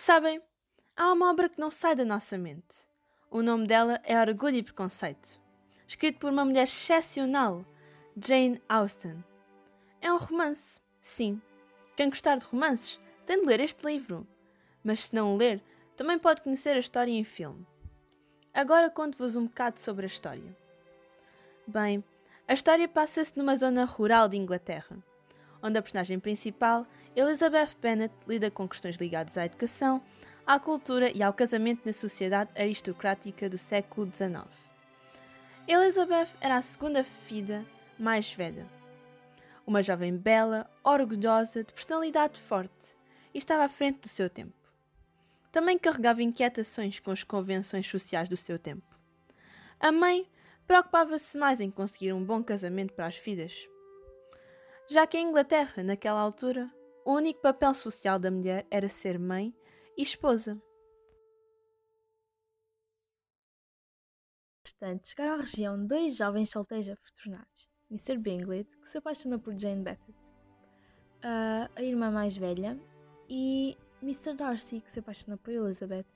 Sabem, há uma obra que não sai da nossa mente. O nome dela é Orgulho e Preconceito, escrito por uma mulher excepcional, Jane Austen. É um romance, sim. Quem gostar de romances tem de ler este livro, mas se não o ler, também pode conhecer a história em filme. Agora conto-vos um bocado sobre a história. Bem, a história passa-se numa zona rural de Inglaterra, onde a personagem principal, Elizabeth Bennet, lida com questões ligadas à educação, à cultura e ao casamento na sociedade aristocrática do século XIX. Elizabeth era a segunda filha mais velha. Uma jovem bela, orgulhosa, de personalidade forte e estava à frente do seu tempo. Também carregava inquietações com as convenções sociais do seu tempo. A mãe preocupava-se mais em conseguir um bom casamento para as filhas. Já que em Inglaterra, naquela altura, o único papel social da mulher era ser mãe e esposa. Entretanto, chegaram à região dois jovens solteiros afortunados, Mr. Bingley, que se apaixona por Jane Bennet, a irmã mais velha, e Mr. Darcy, que se apaixona por Elizabeth.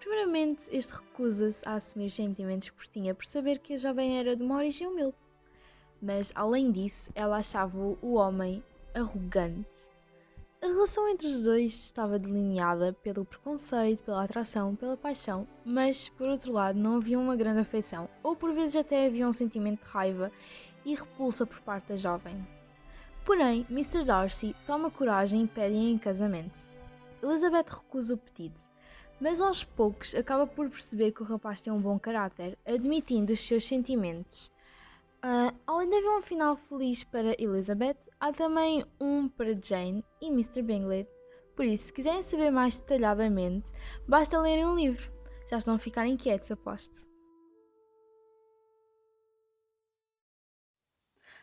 Primeiramente, este recusa-se a assumir sentimentos por tinha por saber que a jovem era de uma origem humilde. Mas, além disso, ela achava o homem arrogante. A relação entre os dois estava delineada pelo preconceito, pela atração, pela paixão, mas, por outro lado, não havia uma grande afeição, ou por vezes até havia um sentimento de raiva e repulsa por parte da jovem. Porém, Mr. Darcy toma coragem e pede-a em casamento. Elizabeth recusa o pedido, mas aos poucos acaba por perceber que o rapaz tem um bom caráter, admitindo os seus sentimentos. Uh, além de haver um final feliz para Elizabeth, há também um para Jane e Mr. Bingley. Por isso, se quiserem saber mais detalhadamente, basta lerem um livro. Já estão a ficar inquietos, aposto.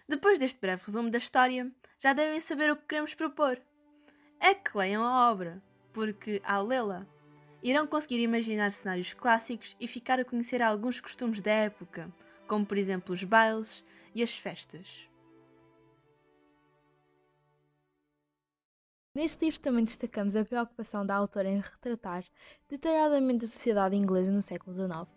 Depois deste breve resumo da história, já devem saber o que queremos propor. É que leiam a obra, porque, ao lê-la, irão conseguir imaginar cenários clássicos e ficar a conhecer alguns costumes da época, como por exemplo os bailes e as festas. Neste livro também destacamos a preocupação da autora em retratar detalhadamente a sociedade inglesa no século XIX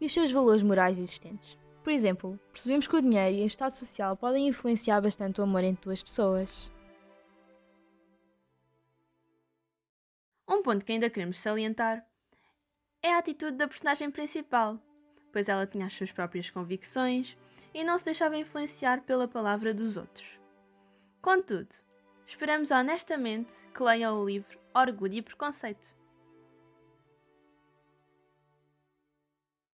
e os seus valores morais existentes. Por exemplo, percebemos que o dinheiro e o estado social podem influenciar bastante o amor entre duas pessoas. Um ponto que ainda queremos salientar é a atitude da personagem principal, pois ela tinha as suas próprias convicções e não se deixava influenciar pela palavra dos outros. Contudo, esperamos honestamente que leiam o livro Orgulho e Preconceito.